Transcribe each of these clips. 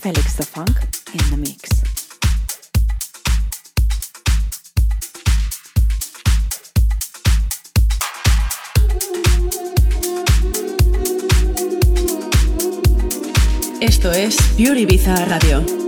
Felix the Funk in the mix. Esto es Pure Ibiza Radio.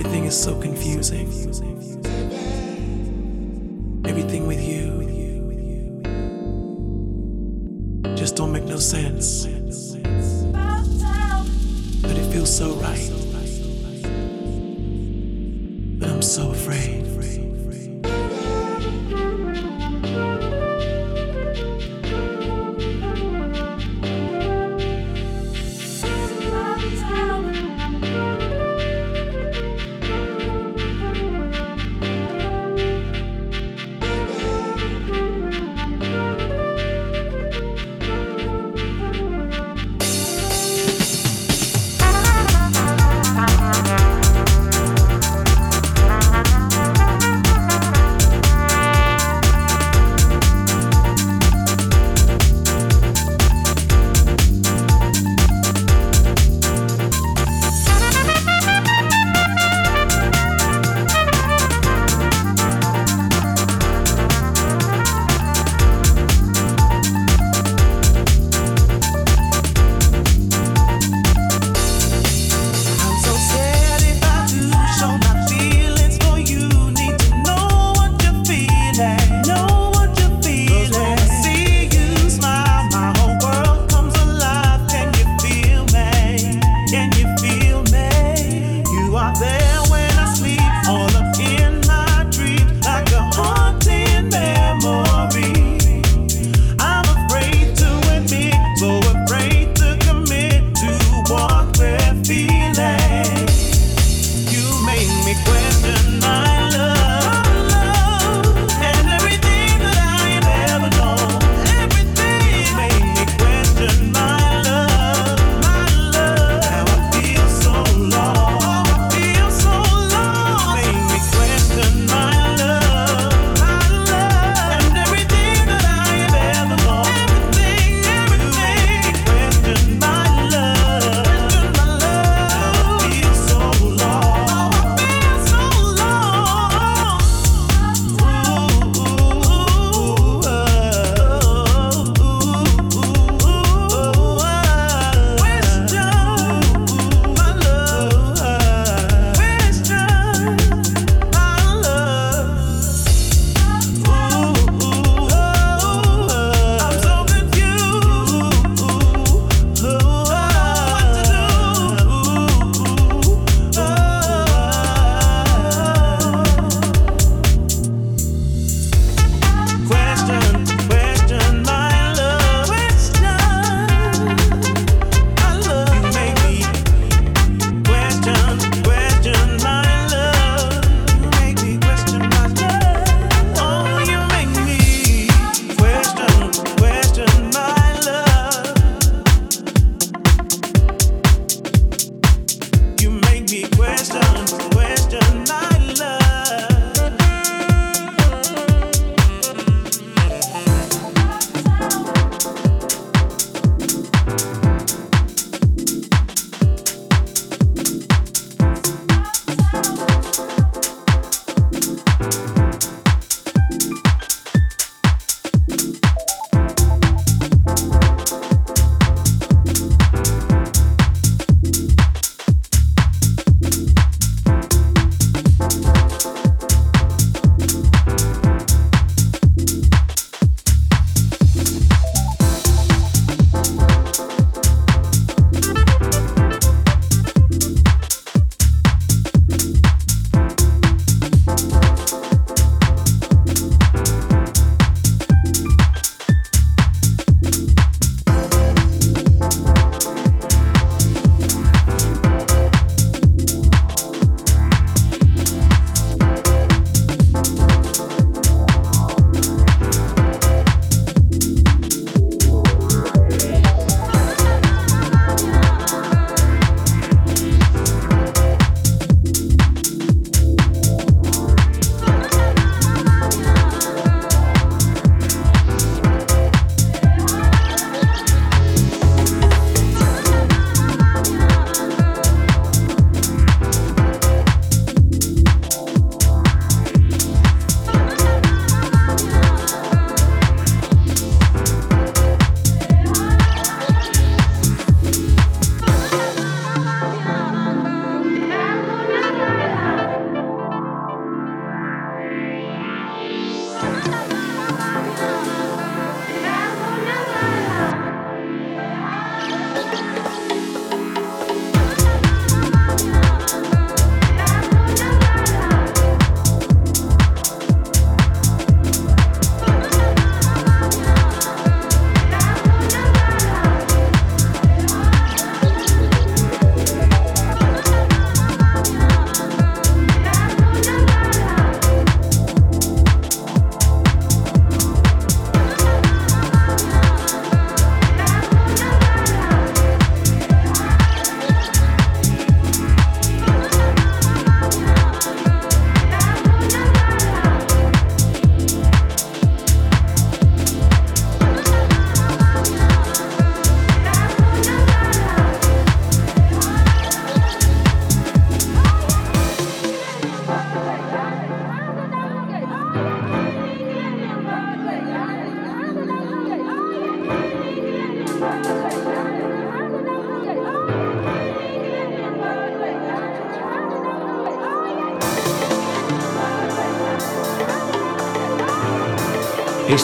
Everything is so confusing. Everything with you just don't make no sense. But it feels so right. But I'm so afraid.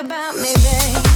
about me, babe.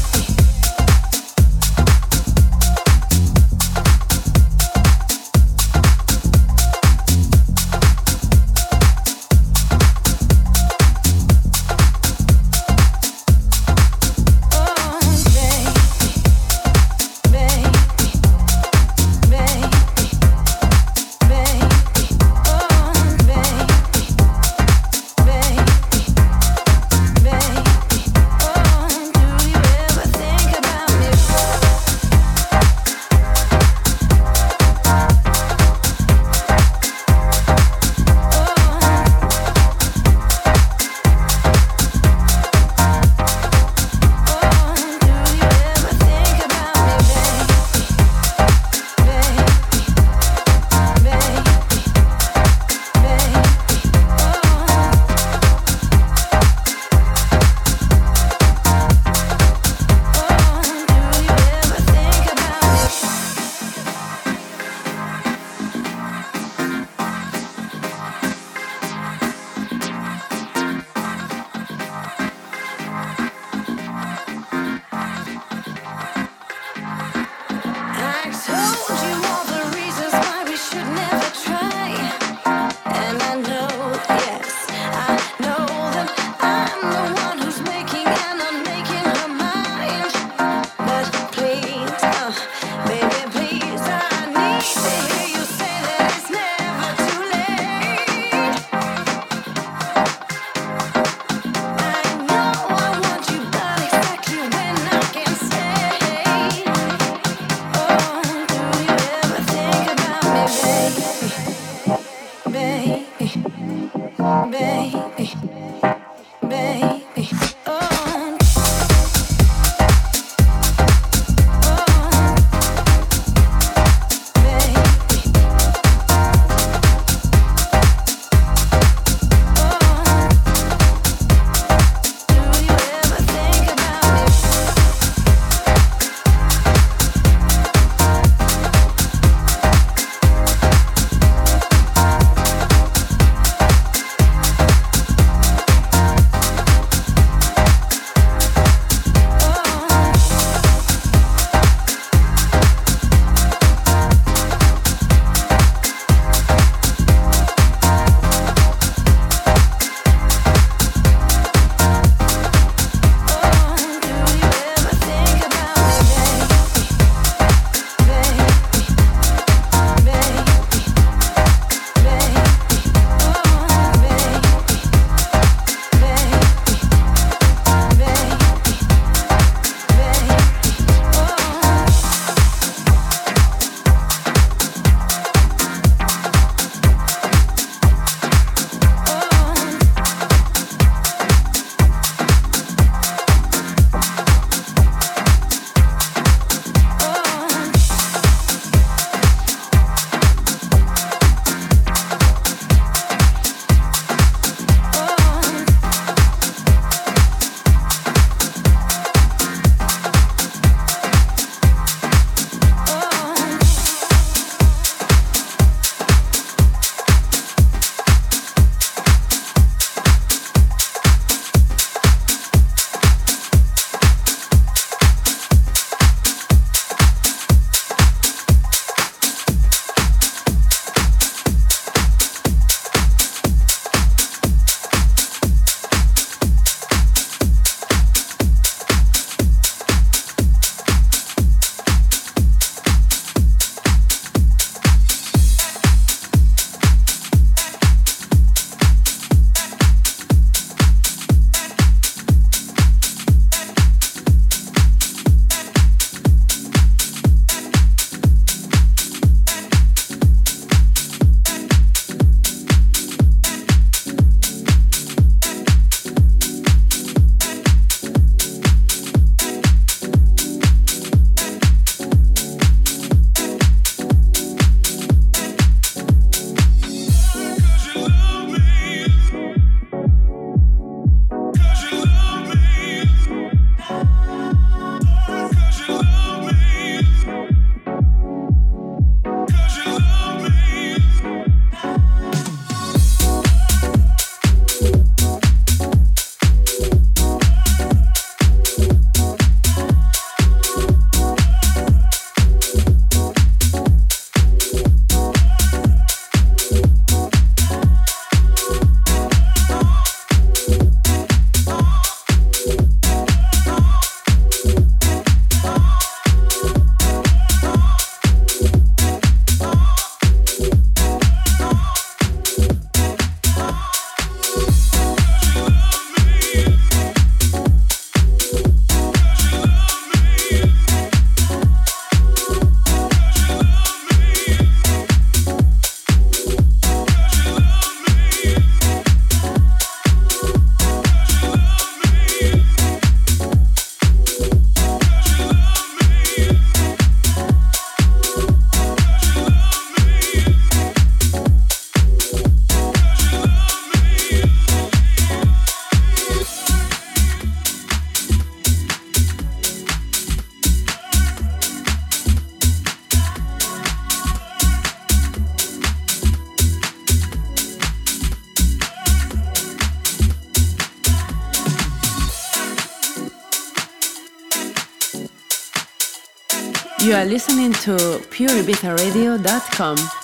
You are listening to pureibizaradio.com.